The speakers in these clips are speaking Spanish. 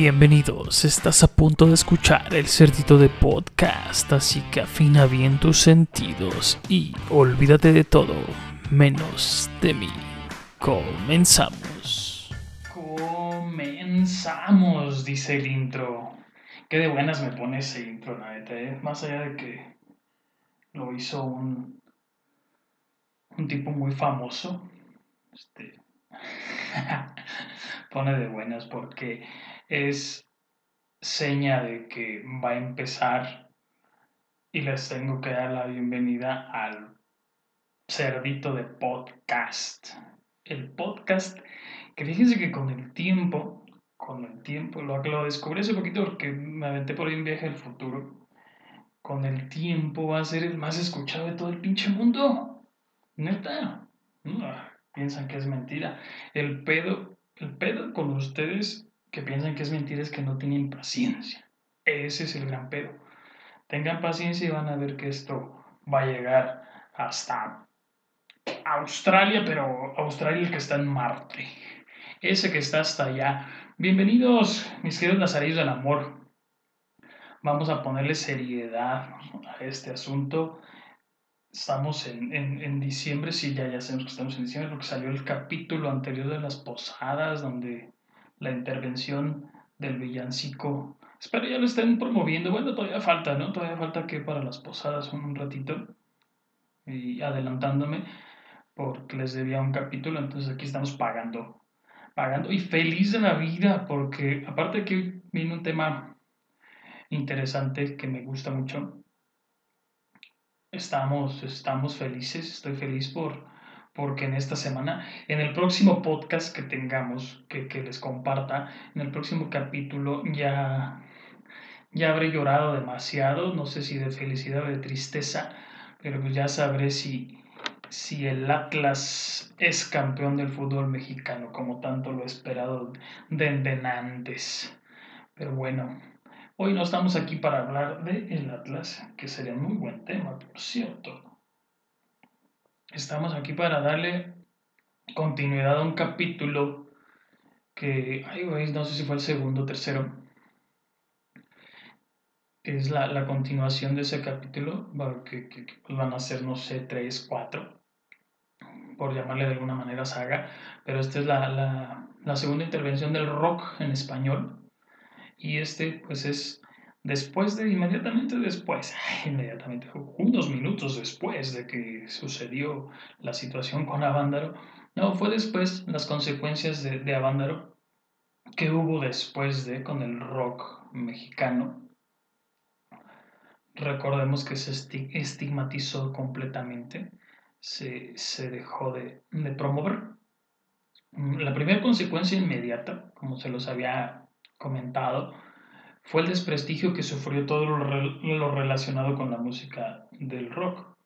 Bienvenidos, estás a punto de escuchar el cerdito de podcast, así que afina bien tus sentidos y olvídate de todo, menos de mí. Comenzamos. Comenzamos, dice el intro. Qué de buenas me pone ese intro, la neta, ¿eh? Más allá de que lo hizo un, un tipo muy famoso. Este, pone de buenas porque es seña de que va a empezar y les tengo que dar la bienvenida al cerdito de podcast. El podcast que fíjense que con el tiempo, con el tiempo, lo, lo descubrí hace poquito porque me aventé por ahí un viaje al futuro. Con el tiempo va a ser el más escuchado de todo el pinche mundo. Neta. piensan que es mentira. El pedo, el pedo con ustedes que piensan que es mentira es que no tienen paciencia. Ese es el gran pedo. Tengan paciencia y van a ver que esto va a llegar hasta Australia, pero Australia el que está en Marte. Ese que está hasta allá. Bienvenidos, mis queridos nazaríes del amor. Vamos a ponerle seriedad a este asunto. Estamos en, en, en diciembre, sí, ya, ya sabemos que estamos en diciembre, porque salió el capítulo anterior de las posadas, donde la intervención del villancico. Espero ya lo estén promoviendo. Bueno, todavía falta, ¿no? Todavía falta que para las posadas un, ratito. Y adelantándome, porque les debía un capítulo, entonces aquí estamos pagando. Pagando y feliz de la vida, porque aparte de que viene un tema interesante que me gusta mucho. Estamos, estamos felices, estoy feliz por, porque en esta semana, en el próximo podcast que tengamos, que, les comparta, en el próximo capítulo ya, ya habré llorado demasiado, no sé si de felicidad o de tristeza, pero ya sabré si, si el Atlas es campeón del fútbol mexicano, como tanto lo he esperado desde antes. Pero bueno, hoy no estamos aquí para hablar de el Atlas, que sería un muy buen tema, por cierto estamos aquí para darle continuidad a un capítulo que, ay, güey, no sé si fue el segundo o tercero, es la, la, continuación de ese capítulo, que, pues van a ser, no sé, tres, cuatro, por llamarle de alguna manera saga, pero esta es la, la segunda intervención del rock en español, y este, pues es Después de, inmediatamente después, inmediatamente, unos minutos después de que sucedió la situación con Avándaro, no, fue después las consecuencias de, de Avándaro que hubo después de con el rock mexicano. Recordemos que se estigmatizó completamente, se, se dejó de, de promover. La primera consecuencia inmediata, como se los había comentado, fue el desprestigio que sufrió todo lo, relacionado con la música del rock.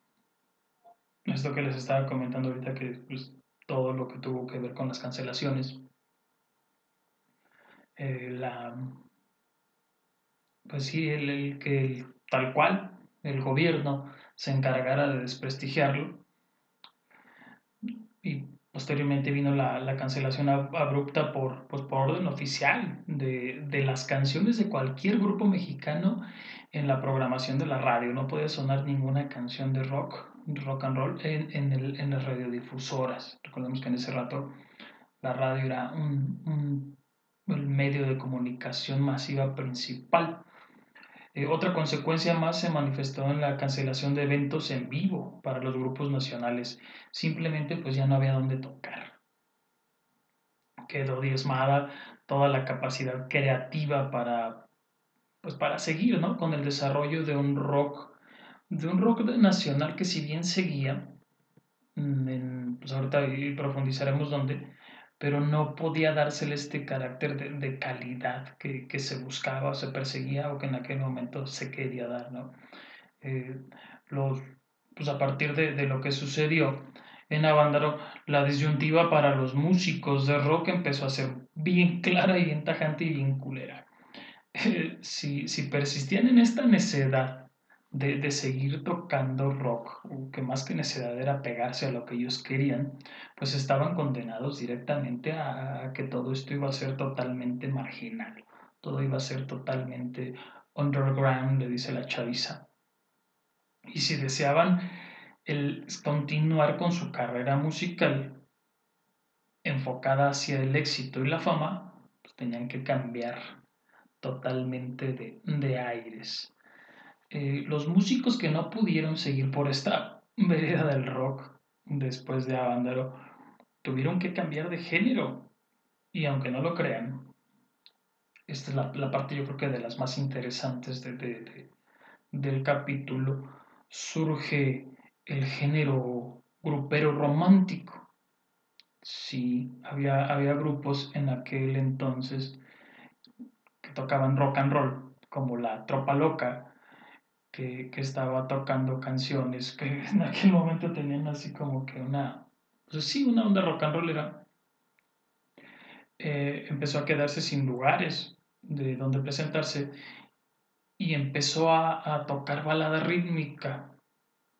Esto que les estaba comentando ahorita, que pues, todo lo que tuvo que ver con las cancelaciones, eh, pues sí, el, que tal cual el gobierno se encargara de desprestigiarlo y Posteriormente vino la, la cancelación abrupta por, pues, por orden oficial de, de, las canciones de cualquier grupo mexicano en la programación de la radio. No podía sonar ninguna canción de rock, rock and roll en, en, el, en las radiodifusoras. Recordemos que en ese rato la radio era un, un medio de comunicación masiva principal. Eh, otra consecuencia más se manifestó en la cancelación de eventos en vivo para los grupos nacionales. Simplemente pues ya no había dónde tocar. Quedó diezmada toda la capacidad creativa para, pues para seguir ¿no? con el desarrollo de un rock, de un rock nacional que si bien seguía, mm, en, pues ahorita profundizaremos dónde, pero no podía dársele este carácter de, calidad que, se buscaba o se perseguía o que en aquel momento se quería dar, ¿no? Eh, los, pues a partir de, lo que sucedió en Avándaro, la disyuntiva para los músicos de rock empezó a ser bien clara y bien tajante y bien culera. Eh, si, si persistían en esta necedad de, de, seguir tocando rock, que más que necesidad era pegarse a lo que ellos querían, pues estaban condenados directamente a, que todo esto iba a ser totalmente marginal, todo iba a ser totalmente underground, le dice la chaviza. Y si deseaban el continuar con su carrera musical enfocada hacia el éxito y la fama, pues tenían que cambiar totalmente de, aires. Eh, los músicos que no pudieron seguir por esta vereda del rock después de Avándaro tuvieron que cambiar de género. Y aunque no lo crean, esta es la, parte yo creo que de las más interesantes del capítulo, surge el género grupero romántico. Sí, había, había grupos en aquel entonces que tocaban rock and roll, como la Tropa Loca, que, estaba tocando canciones que en aquel momento tenían así como que una, pues sí, una onda rock and rollera. Eh, empezó a quedarse sin lugares de donde presentarse y empezó a, tocar balada rítmica,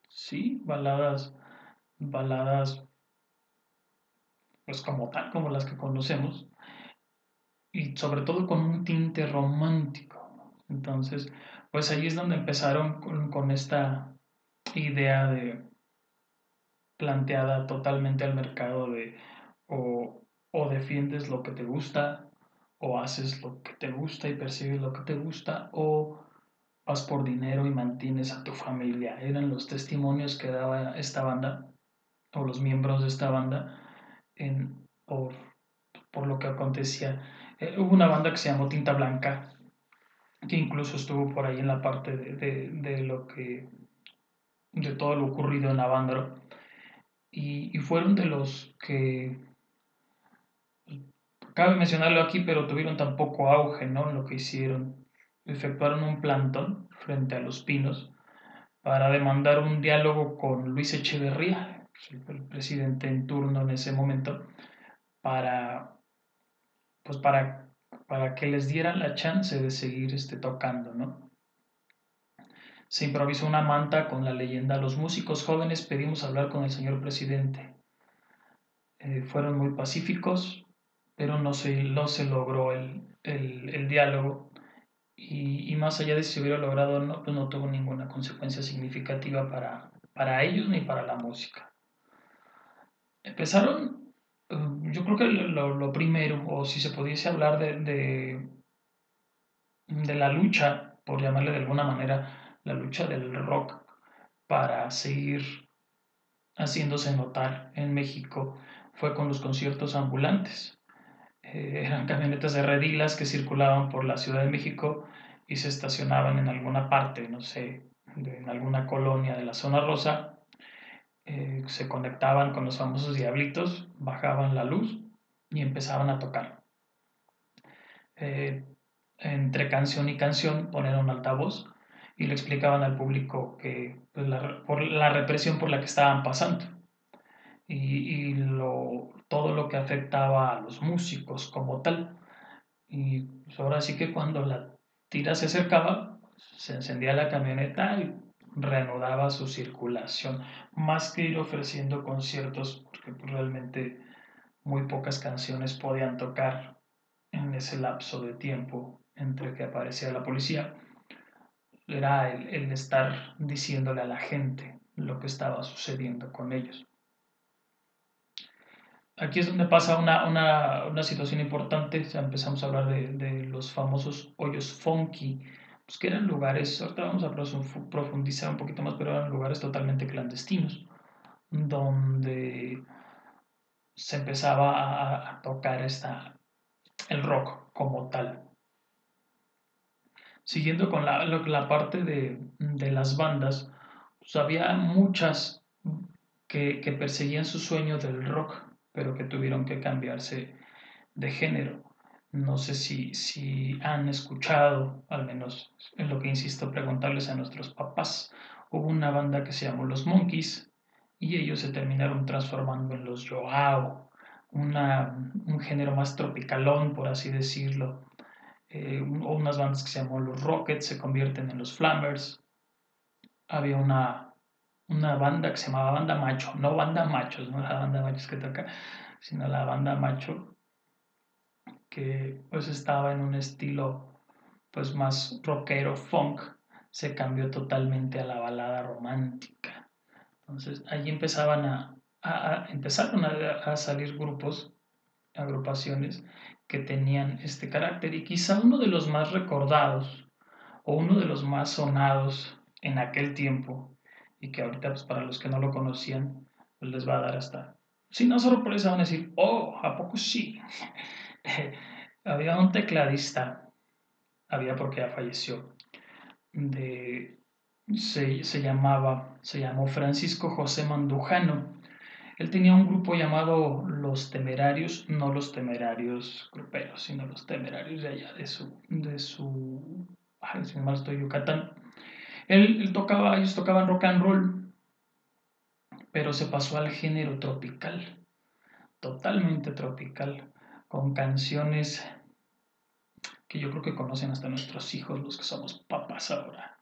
sí, baladas, baladas, pues como tal, como las que conocemos, y sobre todo con un tinte romántico. Entonces, pues ahí es donde empezaron con, esta idea de planteada totalmente al mercado de o, defiendes lo que te gusta o haces lo que te gusta y persigues lo que te gusta o vas por dinero y mantienes a tu familia. Eran los testimonios que daba esta banda o los miembros de esta banda en, por, por lo que acontecía. Eh, hubo una banda que se llamó Tinta Blanca, que incluso estuvo por ahí en la parte de, de, lo que, de todo lo ocurrido en Avándaro. Y, fueron de los que Cabe mencionarlo aquí, pero tuvieron tan poco auge ¿no? lo que hicieron. Efectuaron un plantón frente a los pinos para demandar un diálogo con Luis Echeverría, el presidente en turno en ese momento, para, pues para, para que les dieran la chance de seguir este, tocando. ¿no? Se improvisó una manta con la leyenda Los músicos jóvenes pedimos hablar con el señor presidente. Eh, fueron muy pacíficos, pero no se, logró el, diálogo y, más allá de si se hubiera logrado no, pues no tuvo ninguna consecuencia significativa para, ellos ni para la música. Empezaron, yo creo que lo, primero, o si se pudiese hablar de, de, de la lucha, por llamarle de alguna manera, la lucha del rock para seguir haciéndose notar en México fue con los conciertos ambulantes. Eh, eran camionetas de redilas que circulaban por la Ciudad de México y se estacionaban en alguna parte, no sé, en alguna colonia de la zona rosa, eh, se conectaban con los famosos diablitos, bajaban la luz y empezaban a tocar. Eh, entre canción y canción ponían un altavoz y le explicaban al público que pues, por la represión por la que estaban pasando y, lo, todo lo que afectaba a los músicos como tal. Y pues, ahora sí que cuando la tira se acercaba, se encendía la camioneta y reanudaba su circulación, más que ir ofreciendo conciertos, porque pues, realmente muy pocas canciones podían tocar en ese lapso de tiempo entre que aparecía la policía, era el, el estar diciéndole a la gente lo que estaba sucediendo con ellos. Aquí es donde pasa una, una, una situación importante, ya empezamos a hablar de, de, los famosos hoyos funky, pues que eran lugares, ahorita vamos a profundizar un poquito más, pero eran lugares totalmente clandestinos, donde se empezaba a, tocar esta, el rock como tal. Siguiendo con la, parte de, de, las bandas, pues había muchas que, que perseguían su sueño del rock pero que tuvieron que cambiarse de género. No sé si, si han escuchado, al menos en lo que insisto preguntarles a nuestros papás, hubo una banda que se llamó Los Monkeys y ellos se terminaron transformando en los Joao, una, un género más tropicalón, por así decirlo. Eh, o unas bandas que se llamó Los Rockets se convierten en los Flammers. Había una una banda que se llamaba Banda Macho, no Banda Machos, no la banda Machos que toca, sino la Banda Macho, que pues estaba en un estilo pues más rockero, funk, se cambió totalmente a la balada romántica. Entonces, allí empezaban a, empezaron a, salir grupos, agrupaciones que tenían este carácter y quizá uno de los más recordados o uno de los más sonados en aquel tiempo y que ahorita pues, para los que no lo conocían pues, les va a dar hasta, si no sorpresa van a decir, oh, ¿a poco sí? había un tecladista, había porque ya falleció, se, se, llamaba, se llamó Francisco José Mandujano. Él tenía un grupo llamado Los Temerarios, no los Temerarios gruperos, sino los Temerarios de allá, de su, de su, ay, si mal estoy, Yucatán. Él, él, tocaba, ellos tocaban rock and roll, pero se pasó al género tropical, totalmente tropical, con canciones que yo creo que conocen hasta nuestros hijos, los que somos papás ahora.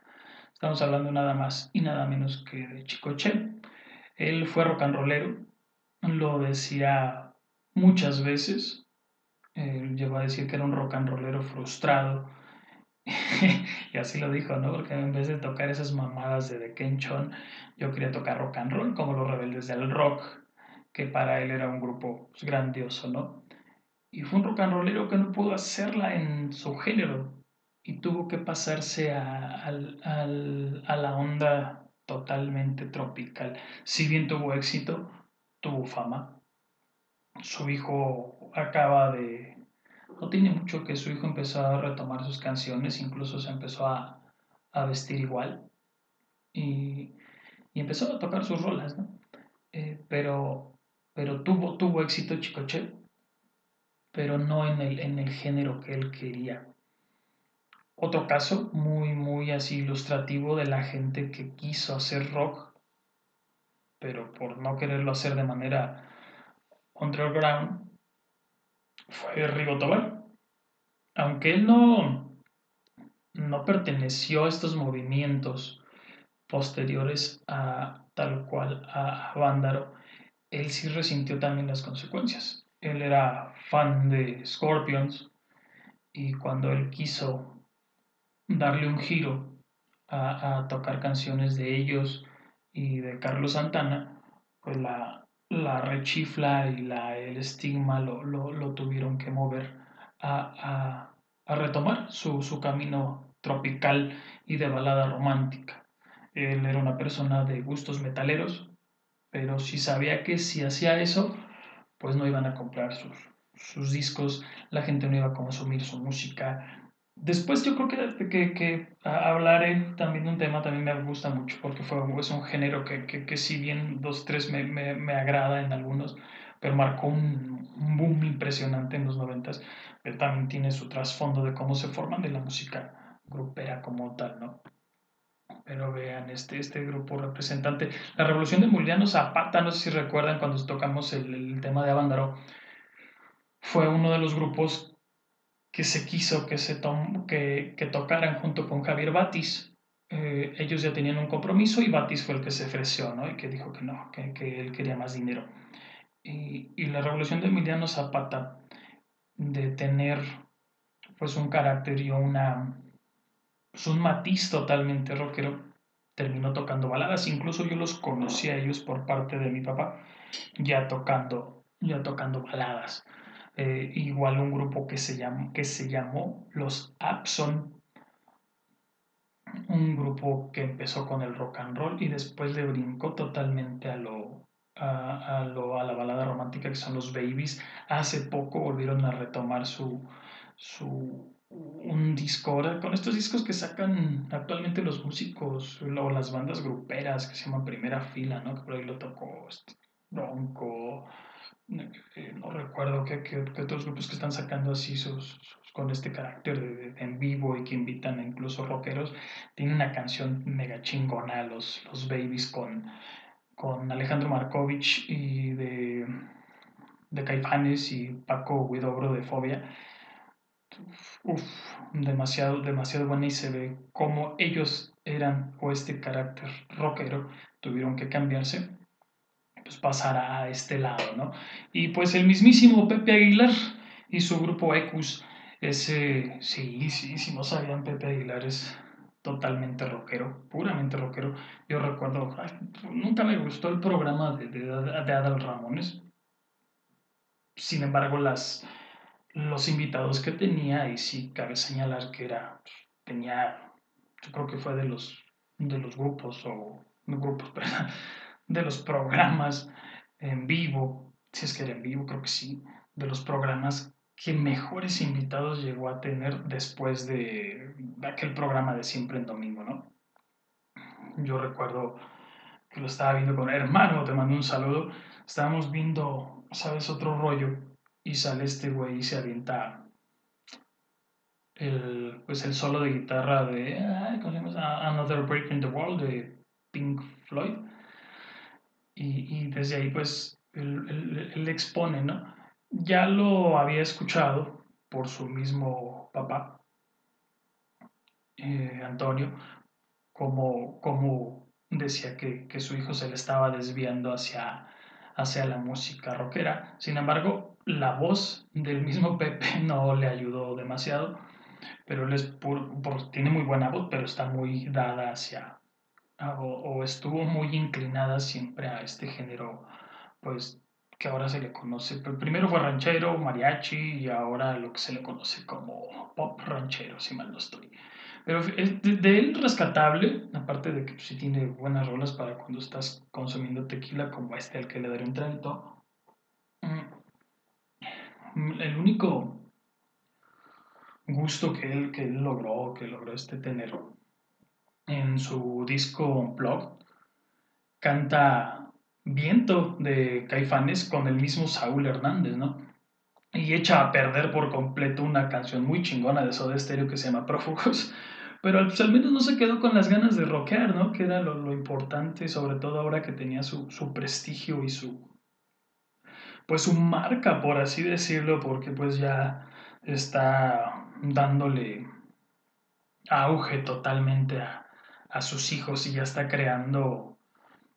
Estamos hablando nada más y nada menos que de Chicoche. Él fue rock and rollero, lo decía muchas veces. Él llegó a decir que era un rock and rollero frustrado. y así lo dijo, ¿no? Porque en vez de tocar esas mamadas de The Kenchon, yo quería tocar rock and roll, como los rebeldes del rock, que para él era un grupo pues, grandioso, ¿no? Y fue un rock and rollero que no pudo hacerla en su género y tuvo que pasarse a, a la onda totalmente tropical. Si bien tuvo éxito, tuvo fama. Su hijo acaba de... No tiene mucho que su hijo empezó a retomar sus canciones, incluso se empezó a, a vestir igual y, y, empezó a tocar sus rolas, ¿no? Eh, pero, pero tuvo, tuvo éxito Chicoche pero no en el, en el género que él quería. Otro caso muy, muy así ilustrativo de la gente que quiso hacer rock, pero por no quererlo hacer de manera underground, fue Rigo Tobar. Aunque él no, no perteneció a estos movimientos posteriores a tal cual a Vándaro, él sí resintió también las consecuencias él era fan de Scorpions y cuando él quiso darle un giro a, tocar canciones de ellos y de Carlos Santana, pues la, la rechifla y la, el estigma lo, lo, tuvieron que mover a, a, retomar su, su camino tropical y de balada romántica. Él era una persona de gustos metaleros, pero si sabía que si hacía eso, pues no iban a comprar sus, sus discos, la gente no iba a consumir su música. Después yo creo que, que, que hablaré también de un tema también me gusta mucho porque fue, es un género que, que, que si bien dos, tres me, me, me, agrada en algunos, pero marcó un, un boom impresionante en los noventas, pero también tiene su trasfondo de cómo se forman de la música grupera como tal, ¿no? Pero vean, este, este grupo representante, la revolución de Emiliano Zapata, no sé si recuerdan cuando tocamos el, tema de Avándaro, fue uno de los grupos que se quiso que, se que, que tocaran junto con Javier Batis. Eh, ellos ya tenían un compromiso y Batis fue el que se ofreció, ¿no? Y que dijo que no, que, que él quería más dinero. Y, y, la revolución de Emiliano Zapata, de tener pues un carácter y una pues, un matiz totalmente rockero, terminó tocando baladas, incluso yo los conocí a ellos por parte de mi papá, ya tocando, ya tocando baladas. Eh, igual un grupo que se, llamó, que se llamó Los Abson, un grupo que empezó con el rock and roll y después le brincó totalmente a lo, a, lo, a la balada romántica que son los Babies. Hace poco volvieron a retomar su, su, un disco, ahora con estos discos que sacan actualmente los músicos o las bandas gruperas que se llaman Primera Fila, ¿no? Que por ahí lo tocó este, Bronco, eh, no recuerdo qué, qué, otros grupos que están sacando así sus, con este carácter de, en vivo y que invitan incluso rockeros. Tiene una canción mega chingona, los, los Babies con, con Alejandro Markovich y de, de Caifanes y Paco Huidobro de Fobia uf, demasiado, demasiado buena y se ve cómo ellos eran o este carácter rockero tuvieron que cambiarse, pues pasar a este lado, ¿no? Y pues el mismísimo Pepe Aguilar y su grupo Ecus Ese, sí, sí, si no sabían, Pepe Aguilar es totalmente rockero, puramente rockero. Yo recuerdo, nunca me gustó el programa de, de, de Adal Ramones. Sin embargo, las, los invitados que tenía, y sí cabe señalar que era, tenía, yo creo que fue de los, de los grupos, o no grupos, perdón, de los programas en vivo, si es que era en vivo, creo que sí, de los programas que mejores invitados llegó a tener después de, aquel programa de siempre en domingo, ¿no? Yo recuerdo que lo estaba viendo con hermano, te mando un saludo, estábamos viendo, ¿sabes? Otro rollo y sale este güey y se avienta el, pues el solo de guitarra de. Another Break in the Wall de Pink Floyd y, y desde ahí pues él expone, ¿no? ya lo había escuchado por su mismo papá, eh, Antonio, como, como decía que, que, su hijo se le estaba desviando hacia, hacia la música rockera. Sin embargo, la voz del mismo Pepe no le ayudó demasiado, pero él es por, tiene muy buena voz, pero está muy dada hacia, o, o estuvo muy inclinada siempre a este género, pues que ahora se le conoce, primero fue ranchero, mariachi y ahora lo que se le conoce como pop ranchero, si mal no estoy. Pero de, él rescatable, aparte de que sí tiene buenas rolas para cuando estás consumiendo tequila, como este al que le daré un traguito, mm, el único gusto que él, que él logró, que logró este tener en su disco Blog, canta Viento de Caifanes con el mismo Saúl Hernández, ¿no? Y echa a perder por completo una canción muy chingona de Soda Stereo que se llama Prófugos. Pero pues, al menos no se quedó con las ganas de rockear, ¿no? Que era lo, lo importante, sobre todo ahora que tenía su, su, prestigio y su. Pues su marca, por así decirlo, porque pues ya está dándole auge totalmente a, sus hijos y ya está creando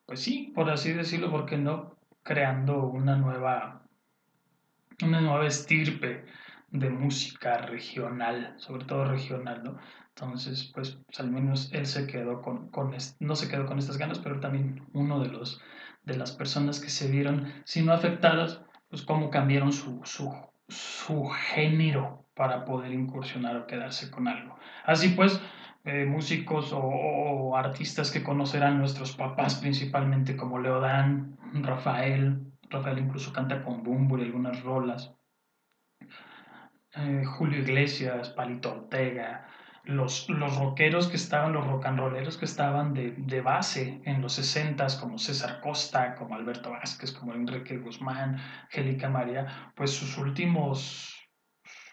pues sí, por así decirlo, ¿por qué no? Creando una nueva, una nueva estirpe de música regional, sobre todo regional, ¿no? Entonces, pues, pues al menos él se quedó con, con no se quedó con estas ganas, pero también uno de los de las personas que se vieron, si no afectadas, pues cómo cambiaron su, su, su género para poder incursionar o quedarse con algo. Así pues, eh, músicos o, artistas que conocerán nuestros papás principalmente como Leodán, Rafael, Rafael incluso canta con Bumburi algunas rolas, eh, Julio Iglesias, Palito Ortega, los, los rockeros que estaban, los rock and rolleros que estaban de, de base en los 60 como César Costa, como Alberto Vázquez, como Enrique Guzmán, Angélica María, pues sus últimos,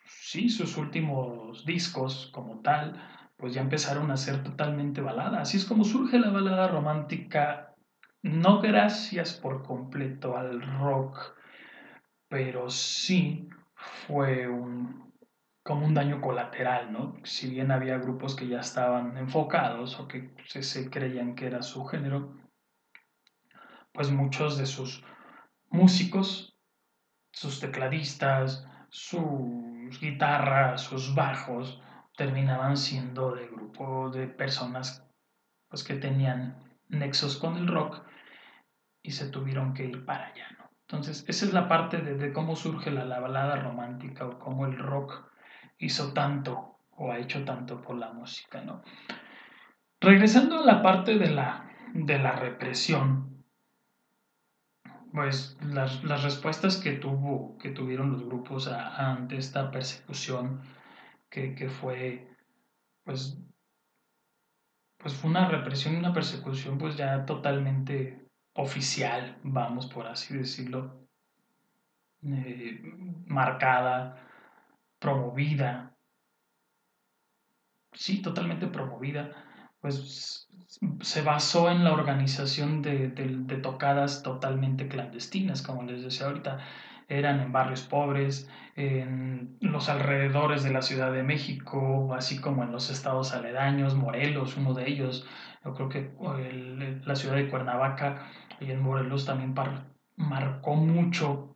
sí, sus últimos discos como tal, pues ya empezaron a ser totalmente balada. Así es como surge la balada romántica, no gracias por completo al rock, pero sí fue un, como un daño colateral, ¿no? Si bien había grupos que ya estaban enfocados o que se, creían que era su género, pues muchos de sus músicos, sus tecladistas, sus guitarras, sus bajos, terminaban siendo de grupo de personas pues, que tenían nexos con el rock y se tuvieron que ir para allá. ¿no? Entonces, esa es la parte de, cómo surge la, la, balada romántica o cómo el rock hizo tanto o ha hecho tanto por la música. ¿no? Regresando a la parte de la, de la represión, pues las, las, respuestas que, tuvo, que tuvieron los grupos ante esta persecución que, fue, pues, pues fue una represión y una persecución pues ya totalmente oficial, vamos por así decirlo, eh, marcada, promovida, sí, totalmente promovida, pues se basó en la organización de, tocadas totalmente clandestinas, como les decía ahorita. Eran en barrios pobres, en los alrededores de la Ciudad de México, así como en los estados aledaños, Morelos, uno de ellos, yo creo que la ciudad de Cuernavaca y en Morelos también marcó mucho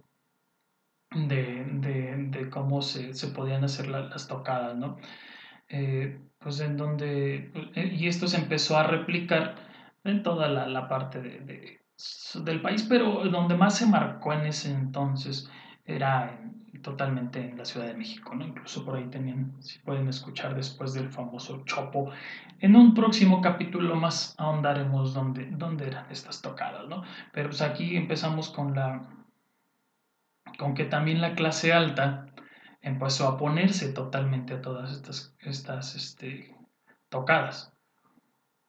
de, de, cómo se, se, podían hacer las tocadas, ¿no? Eh, pues en donde, eh, y esto se empezó a replicar en toda la, la parte de, del país, pero donde más se marcó en ese entonces era totalmente en la Ciudad de México, ¿no? Incluso por ahí tenían, si pueden escuchar después del famoso Chopo. En un próximo capítulo más ahondaremos dónde, dónde eran estas tocadas, ¿no? Pero pues aquí empezamos con la, con que también la clase alta empezó a ponerse totalmente a todas estas, estas este, tocadas.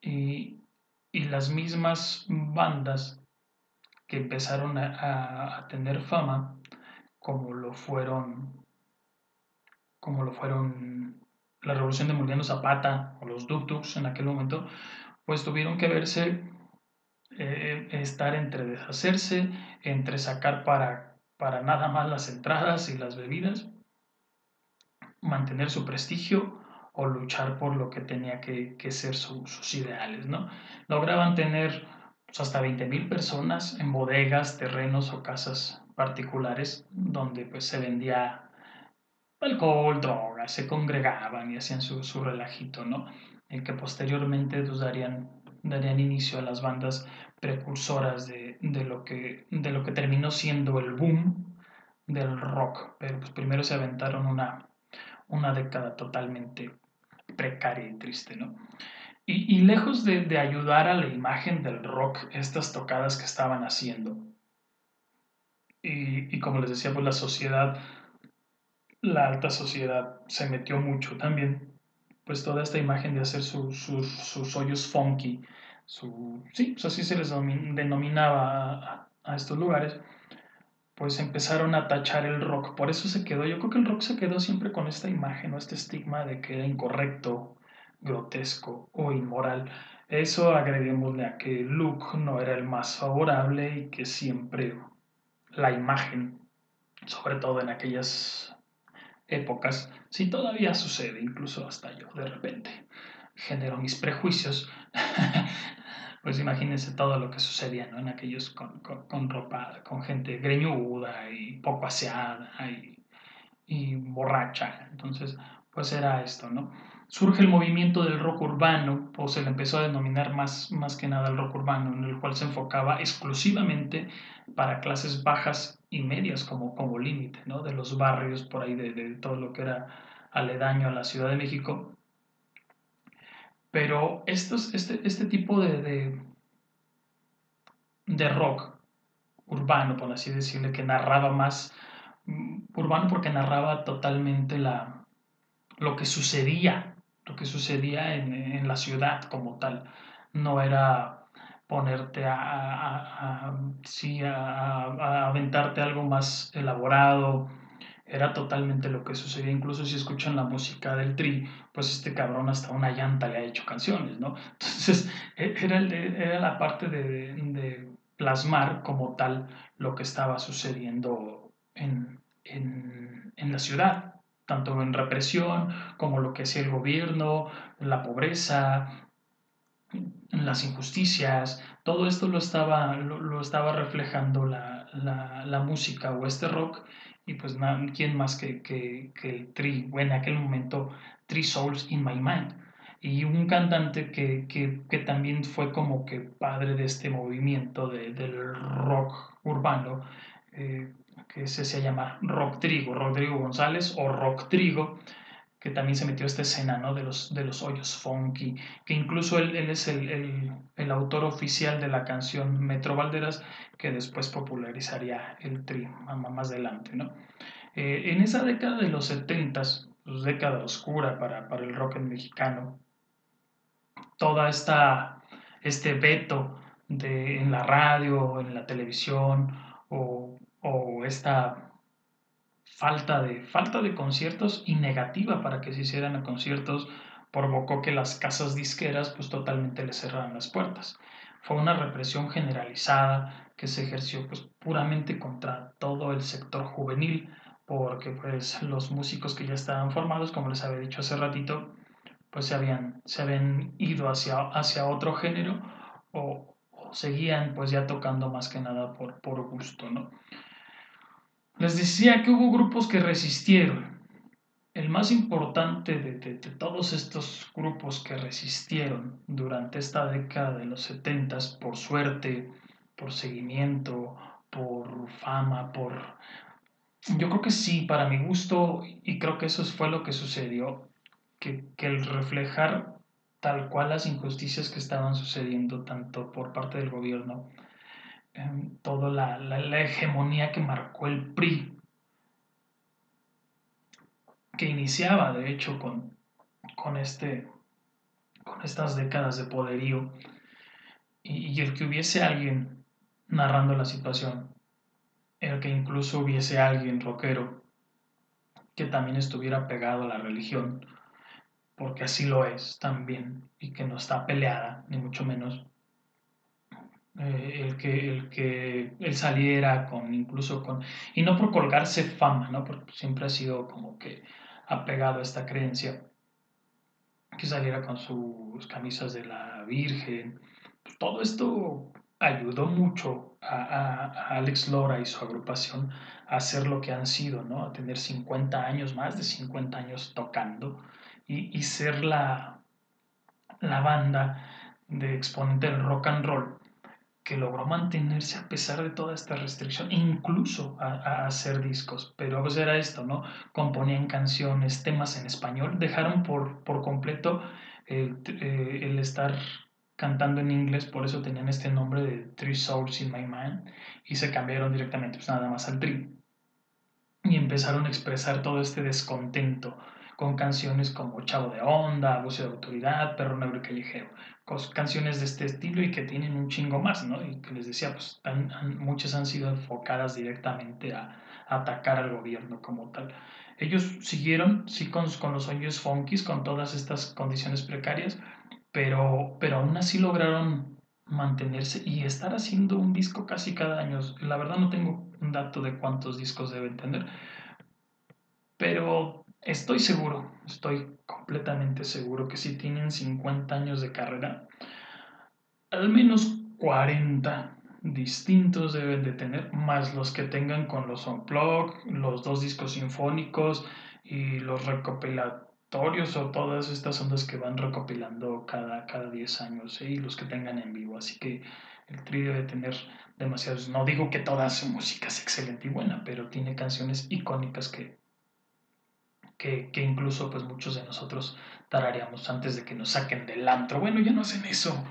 Y, y, las mismas bandas que empezaron a, a, tener fama, como lo fueron, como lo fueron la revolución de Emiliano Zapata o los Duk en aquel momento, pues tuvieron que verse, eh, estar entre deshacerse, entre sacar para, para nada más las entradas y las bebidas, mantener su prestigio o luchar por lo que tenía que, ser sus ideales, ¿no? Lograban tener pues, hasta 20.000 personas en bodegas, terrenos o casas particulares donde pues se vendía alcohol, drogas, se congregaban y hacían su, relajito, ¿no? El que posteriormente pues, darían, darían inicio a las bandas precursoras de, de, lo que, de lo que terminó siendo el boom del rock, pero pues primero se aventaron una, una década totalmente precaria y triste, ¿no? Y, y lejos de, de, ayudar a la imagen del rock, estas tocadas que estaban haciendo, y, y, como les decía, pues la sociedad, la alta sociedad se metió mucho también, pues toda esta imagen de hacer sus sus hoyos funky, su, sí, así se les denominaba a, estos lugares, pues empezaron a tachar el rock. Por eso se quedó, yo creo que el rock se quedó siempre con esta imagen o este estigma de que era incorrecto, grotesco o inmoral. Eso agreguémosle a que look no era el más favorable y que siempre la imagen, sobre todo en aquellas épocas, si todavía sucede, incluso hasta yo de repente genero mis prejuicios, pues imagínense todo lo que sucedía ¿no? en aquellos con, con, ropa, con gente greñuda y poco aseada y, y, borracha. Entonces, pues era esto, ¿no? Surge el movimiento del rock urbano, o se le empezó a denominar más, más que nada el rock urbano, en el cual se enfocaba exclusivamente para clases bajas y medias como, como límite, ¿no? De los barrios por ahí, de, de todo lo que era aledaño a la Ciudad de México pero estos, este, este tipo de, de, de, rock urbano, por así decirle, que narraba más, mm, urbano porque narraba totalmente la, lo que sucedía, lo que sucedía en, en la ciudad como tal. No era ponerte a, a, a, sí, a, aventarte algo más elaborado, era totalmente lo que sucedía. Incluso si escuchan la música del Tri, pues este cabrón hasta una llanta le ha hecho canciones, ¿no? Entonces, e, era, era la parte de, de, plasmar como tal lo que estaba sucediendo en, en, en la ciudad, tanto en represión como lo que hacía el gobierno, la pobreza, las injusticias, todo esto lo estaba, lo, lo estaba reflejando la, la, la, música o este rock y pues quién más que, que, que el Tri, bueno, en aquel momento Three Souls in My Mind. Y un cantante que, que, que también fue como que padre de este movimiento de, del rock urbano, eh, que se hacía llamar Rock Trigo, Rodrigo González o Rock Trigo, que también se metió esta escena ¿no? de, los, de los hoyos funky, que incluso él, él es el, el, el, autor oficial de la canción Metro Valderas, que después popularizaría el tri más adelante. ¿no? Eh, en esa década de los 70, pues, década oscura para, para el rock mexicano, toda esta, este veto de, en la radio, en la televisión, o, o esta falta de, falta de conciertos y negativa para que se hicieran conciertos provocó que las casas disqueras pues totalmente le cerraran las puertas. Fue una represión generalizada que se ejerció pues puramente contra todo el sector juvenil porque pues los músicos que ya estaban formados, como les había dicho hace ratito, pues se habían, se habían ido hacia, hacia otro género o, o seguían pues ya tocando más que nada por, por gusto, ¿no? Les decía que hubo grupos que resistieron. El más importante de, todos estos grupos que resistieron durante esta década de los 70, por suerte, por seguimiento, por fama, por... Yo creo que sí, para mi gusto, y creo que eso fue lo que sucedió, que el reflejar tal cual las injusticias que estaban sucediendo tanto por parte del gobierno toda la, la, hegemonía que marcó el PRI, que iniciaba de hecho con, con, este, con estas décadas de poderío, y, y el que hubiese alguien narrando la situación, el que incluso hubiese alguien rockero que también estuviera pegado a la religión, porque así lo es también, y que no está peleada, ni mucho menos, eh, el, que, el que él saliera con, incluso con, y no por colgarse fama, ¿no? Porque siempre ha sido como que apegado a esta creencia, que saliera con sus camisas de la Virgen. Todo esto ayudó mucho a, a, Alex Lora y su agrupación a hacer lo que han sido, ¿no? A tener 50 años, más de 50 años tocando y, y ser la, la banda de exponente del rock and roll que logró mantenerse a pesar de toda esta restricción, incluso a, hacer discos. Pero pues era esto, ¿no? Componían canciones, temas en español, dejaron por, por completo el, eh, el estar cantando en inglés, por eso tenían este nombre de Three Souls in My Mind, y se cambiaron directamente, pues nada más al Tri. Y empezaron a expresar todo este descontento con canciones como Chavo de Onda, Abuso de Autoridad, Perro Negro y Callejero, canciones de este estilo y que tienen un chingo más, ¿no? Y que les decía, pues muchas han sido enfocadas directamente a, atacar al gobierno como tal. Ellos siguieron, sí, con, con los sueños funkies, con todas estas condiciones precarias, pero, pero aún así lograron mantenerse y estar haciendo un disco casi cada año. La verdad no tengo un dato de cuántos discos deben tener, pero Estoy seguro, estoy completamente seguro que si tienen 50 años de carrera, al menos 40 distintos deben de tener, más los que tengan con los Unplug, los dos discos sinfónicos y los recopilatorios o todas estas ondas que van recopilando cada, cada 10 años ¿eh? y los que tengan en vivo. Así que el tri debe tener demasiados. No digo que toda su música es excelente y buena, pero tiene canciones icónicas que que, incluso pues muchos de nosotros tarareamos antes de que nos saquen del antro. Bueno, ya no hacen eso.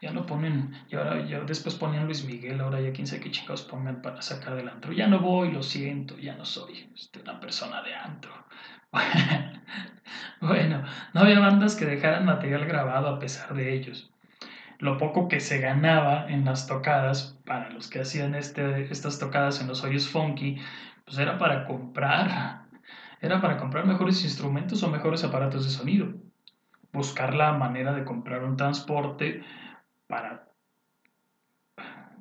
Ya no ponen, y ahora ya después ponían Luis Miguel, ahora ya quién sabe qué chingados pongan para sacar del antro. Ya no voy, lo siento, ya no soy este, una persona de antro. bueno, no había bandas que dejaran material grabado a pesar de ellos. Lo poco que se ganaba en las tocadas, para los que hacían este, estas tocadas en los hoyos funky, pues era para comprar era para comprar mejores instrumentos o mejores aparatos de sonido. Buscar la manera de comprar un transporte para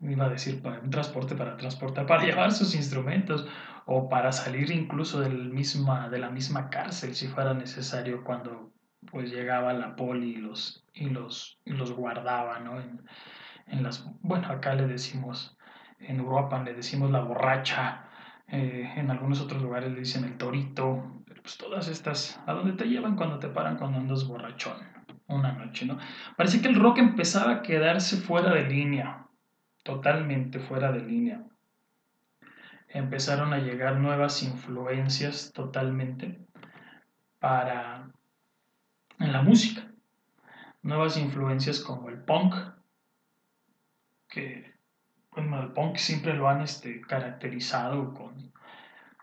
iba a decir un transporte para transportar, para llevar sus instrumentos o para salir incluso misma, de la misma cárcel si fuera necesario cuando pues llegaba la poli y los, y los, y los guardaba, ¿no? En, en, las, bueno, acá le decimos, en Europa le decimos la borracha, eh, en algunos otros lugares le dicen el torito, pues todas estas, ¿a dónde te llevan cuando te paran cuando andas borrachón? Una noche, ¿no? Parece que el rock empezaba a quedarse fuera de línea, totalmente fuera de línea. Empezaron a llegar nuevas influencias totalmente para en la música. Nuevas influencias como el punk, que el punk siempre lo han este, caracterizado con,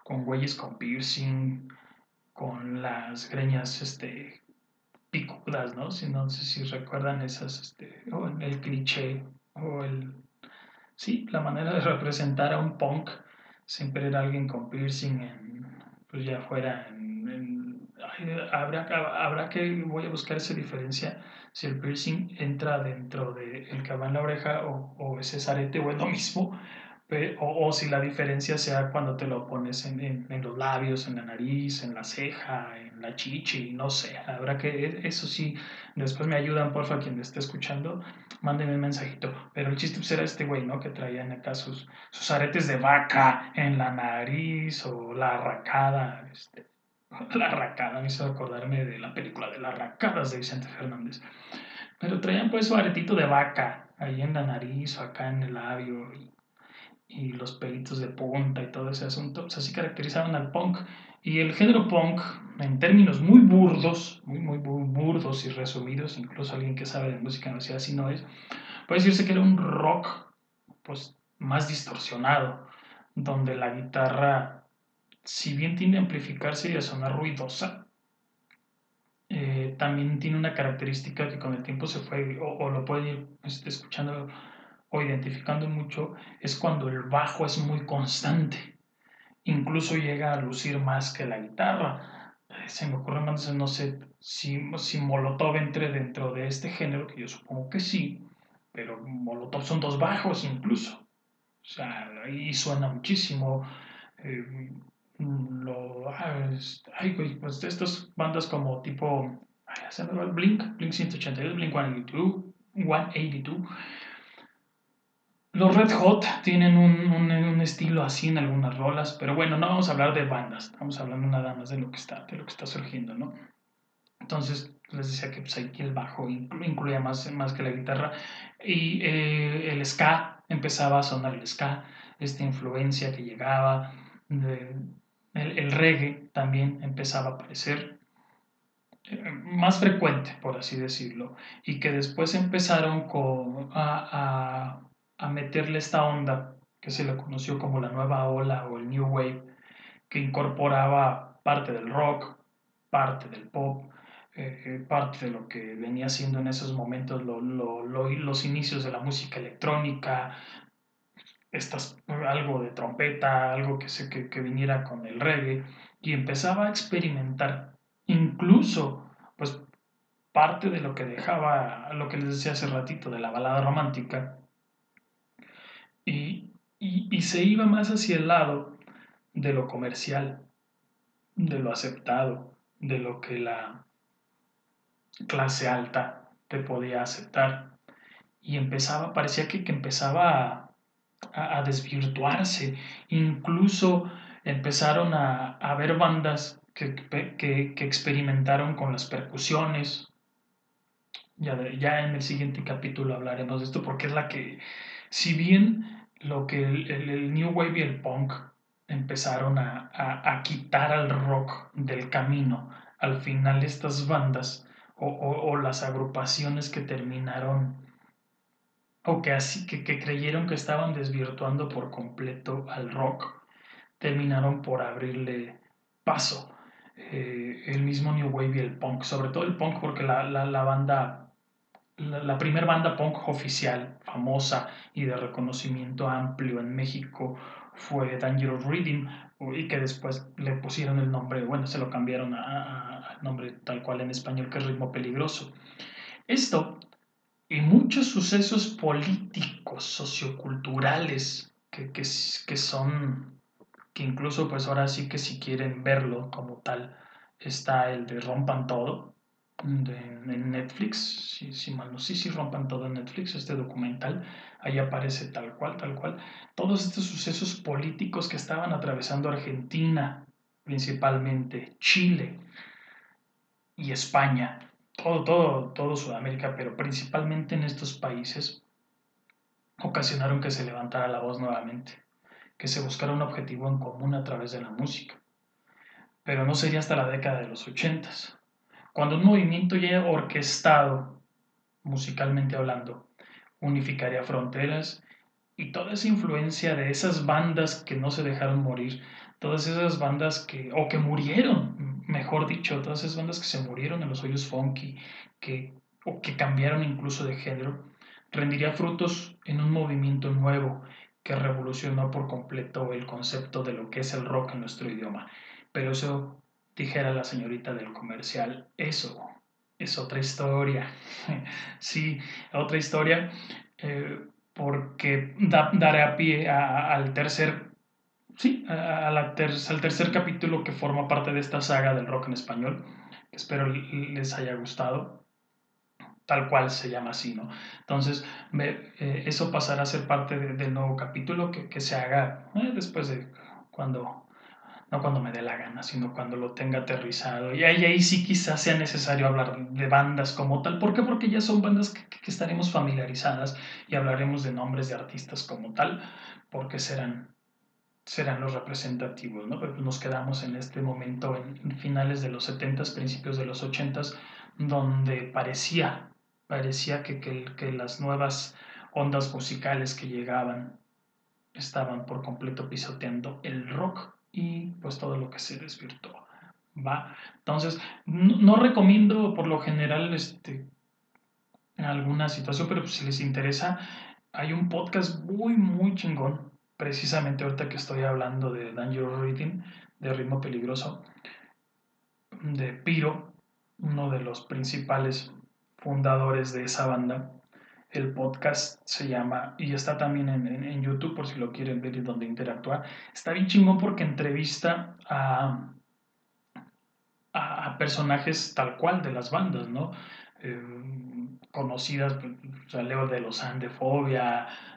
con güeyes con piercing, con las greñas este, picudas, ¿no? Si no sé si recuerdan esas, este, o el cliché, o el... Sí, la manera de representar a un punk siempre era alguien con piercing, en, pues ya fuera en... habrá, habrá que, voy a buscar esa diferencia si el piercing entra dentro del de que va en la oreja o, o ese arete o es lo mismo, o, si la diferencia sea cuando te lo pones en, los labios, en la nariz, en la ceja, en la chichi, no sé, verdad que e, eso sí, después me ayudan, porfa, quien me esté escuchando, mándenme un mensajito, pero el chiste pues era este güey, ¿no? Que traían acá sus, sus aretes de vaca en la nariz o la arracada, este, la arracada, me hizo acordarme de la película de las arracadas de Vicente Fernández, pero traían pues su aretito de vaca ahí en la nariz o acá en el labio y los pelitos de punta y todo ese asunto, así caracterizaban al punk. Y el género punk, en términos muy burdos, muy, muy, burdos y resumidos, incluso alguien que sabe de música no sé si no es, puede decirse que era un rock pues, más distorsionado, donde la guitarra, si bien tiende a amplificarse y a sonar ruidosa, eh, también tiene una característica que con el tiempo se fue, o, lo pueden ir este, escuchando o identificando mucho es cuando el bajo es muy constante. Incluso llega a lucir más que la guitarra. Eh, se me ocurre no sé si, si Molotov entre dentro de este género, que yo supongo que sí, pero Molotov son dos bajos incluso. O sea, ahí suena muchísimo. Eh, lo, ay, pues estas bandas como tipo, ay, se me Blink, Blink 182, Blink 182, 182 los Red Hot tienen un, estilo así en algunas rolas, pero bueno, no vamos a hablar de bandas, estamos hablando nada más de lo que está, de lo que está surgiendo, ¿no? Entonces, les decía que pues, aquí el bajo incluía más, más que la guitarra y eh, el ska empezaba a sonar el ska, esta influencia que llegaba, el, reggae también empezaba a aparecer eh, más frecuente, por así decirlo, y que después empezaron con, a a meterle esta onda que se le conoció como la nueva ola o el New Wave, que incorporaba parte del rock, parte del pop, eh, eh, parte de lo que venía siendo en esos momentos los inicios de la música electrónica, estas, algo de trompeta, algo que, se, que, que viniera con el reggae, y empezaba a experimentar incluso pues parte de lo que dejaba, lo que les decía hace ratito, de la balada romántica, y, y, se iba más hacia el lado de lo comercial, de lo aceptado, de lo que la clase alta te podía aceptar. Y empezaba, parecía que, que empezaba a, a, desvirtuarse. Incluso empezaron a, ver bandas que, que, que, experimentaron con las percusiones. Ya, ya en el siguiente capítulo hablaremos de esto porque es la que, si bien lo que el, New Wave y el punk empezaron a, a, quitar al rock del camino. Al final estas bandas o, o, las agrupaciones que terminaron o que, así, que, que creyeron que estaban desvirtuando por completo al rock, terminaron por abrirle paso. Eh, el mismo New Wave y el punk, sobre todo el punk porque la, la, la banda la, primera banda punk oficial, famosa y de reconocimiento amplio en México fue Dangerous Reading y que después le pusieron el nombre, bueno, se lo cambiaron al nombre tal cual en español que es Ritmo Peligroso. Esto y muchos sucesos políticos, socioculturales, que, que, son, que incluso pues ahora sí que si quieren verlo como tal, está el de Rompan Todo, en Netflix, si, mal no sé si rompan todo en Netflix, este documental, ahí aparece tal cual, tal cual, todos estos sucesos políticos que estaban atravesando Argentina, principalmente Chile y España, todo, todo, todo Sudamérica, pero principalmente en estos países, ocasionaron que se levantara la voz nuevamente, que se buscara un objetivo en común a través de la música. Pero no sería hasta la década de los ochentas cuando un movimiento ya orquestado, musicalmente hablando, unificaría fronteras y toda esa influencia de esas bandas que no se dejaron morir, todas esas bandas que, o que murieron, mejor dicho, todas esas bandas que se murieron en los hoyos funky, que, o que cambiaron incluso de género, rendiría frutos en un movimiento nuevo que revolucionó por completo el concepto de lo que es el rock en nuestro idioma. Pero eso dijera la señorita del comercial, eso es otra historia. sí, otra historia. Eh, porque daré a pie al tercer, sí, al tercer capítulo que forma parte de esta saga del rock en español, que espero les haya gustado, tal cual se llama así, ¿no? Entonces, eh, eso pasará a ser parte del nuevo capítulo que, que se haga eh, después de cuando no cuando me dé la gana, sino cuando lo tenga aterrizado. Y ahí, ahí sí quizás sea necesario hablar de bandas como tal. ¿Por qué? Porque ya son bandas que, estaremos familiarizadas y hablaremos de nombres de artistas como tal, porque serán, serán los representativos, ¿no? Pero nos quedamos en este momento, en finales de los 70s, principios de los 80s, donde parecía, parecía que, que, que las nuevas ondas musicales que llegaban estaban por completo pisoteando el rock y pues todo lo que se desvirtuó. ¿va? Entonces, no, recomiendo por lo general este, alguna situación, pero si les interesa, hay un podcast muy, muy chingón, precisamente ahorita que estoy hablando de Dangerous Reading, de ritmo peligroso, de Piro, uno de los principales fundadores de esa banda. El podcast se llama, y está también en, YouTube por si lo quieren ver y donde interactuar. Está bien chingón porque entrevista a, a, personajes tal cual de las bandas, ¿no? Eh, conocidas, o sea, Leo de los de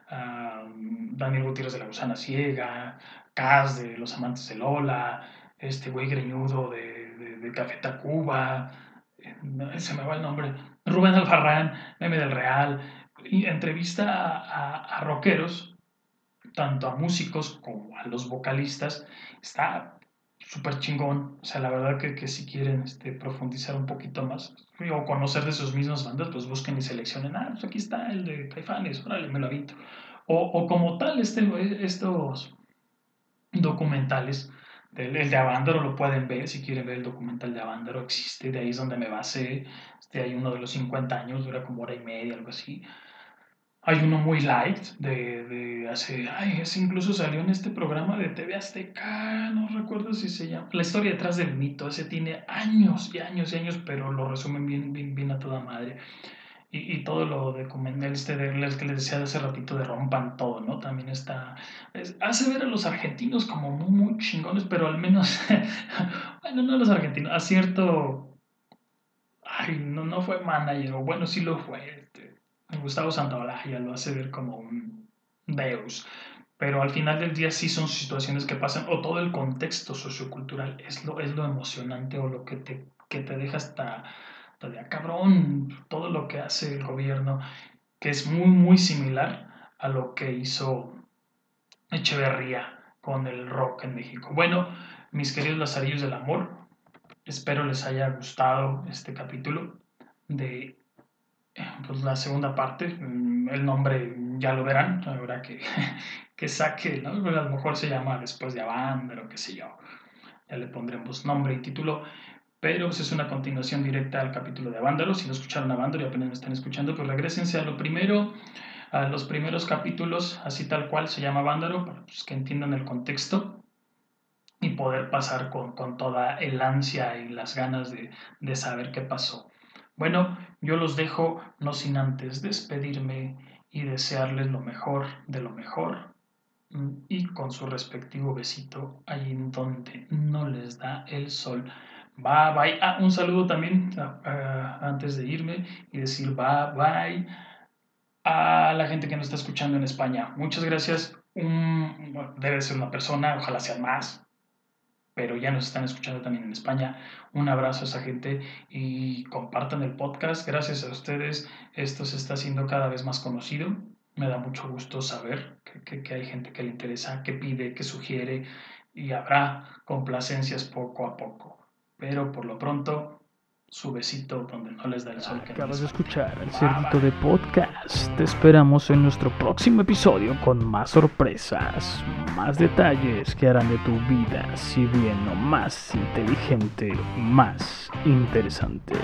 Daniel Gutiérrez de la Gusana Ciega, Kaz de Los Amantes de Lola, este güey greñudo de, de, de Café Tacuba, eh, se me va el nombre, Rubén Alfarrán, Meme del Real, y entrevista a, a, rockeros, tanto a músicos como a los vocalistas, está súper chingón. O sea, la verdad que, que si quieren este, profundizar un poquito más o conocer de sus mismas bandas, pues busquen y seleccionen. Ah, pues aquí está el de Caifanes, órale, me lo avito. O, o como tal, este, estos documentales. El, el de Avándaro lo pueden ver, si quieren ver el documental de Avándaro, existe, de ahí es donde me basé. Este, hay uno de los 50 años, dura como hora y media, algo así. Hay uno muy light de, de hace, ay, ese incluso salió en este programa de TV Azteca, no recuerdo si se llama, La historia detrás del mito, ese tiene años y años y años, pero lo resumen bien, bien, bien a toda madre. Y, y todo lo de este de, que les decía de hace ratito de rompan todo, ¿no? También está, hace ver a los argentinos como muy, muy chingones, pero al menos, bueno, no a los argentinos, a cierto, ay, no, no fue manager, bueno, sí lo fue, Gustavo Santaolalla lo hace ver como un deus, pero al final del día sí son situaciones que pasan, o todo el contexto sociocultural es lo, es lo emocionante o lo que te, que te deja hasta, todavía ah, cabrón, todo lo que hace el gobierno, que es muy, muy similar a lo que hizo Echeverría con el rock en México. Bueno, mis queridos lazarillos del amor, espero les haya gustado este capítulo de pues la segunda parte, mm, el nombre ya lo verán, ahora que, que saque, ¿no? Pues, a lo mejor se llama después de o qué sé yo, ya le pondremos nombre y título, pero pues, es una continuación directa al capítulo de Avándaro, si no escucharon Avándaro y apenas me están escuchando, pues regresense a lo primero, a los primeros capítulos, así tal cual se llama Avándaro, para pues, que entiendan el contexto y poder pasar con, con toda el ansia y las ganas de, de saber qué pasó. Bueno, yo los dejo no sin antes despedirme y desearles lo mejor de lo mejor mm, y con su respectivo besito en donde no les da el sol. Bye bye. Ah, un saludo también ah, ah, antes de irme y decir bye bye a la gente que nos está escuchando en España. Muchas gracias. debe ser una persona, ojalá sean más, pero ya nos están escuchando también en España. Un abrazo a esa gente y compartan el podcast. Gracias a ustedes, esto se está haciendo cada vez más conocido. Me da mucho gusto saber que, que, hay gente que le interesa, que pide, que sugiere y habrá complacencias poco a poco. Pero por lo pronto, su besito donde no les da el sol. Acabas de escuchar el Cerdito de Podcast. Te esperamos en nuestro próximo episodio con más sorpresas, más detalles que harán de tu vida, si bien no más inteligente, más interesante.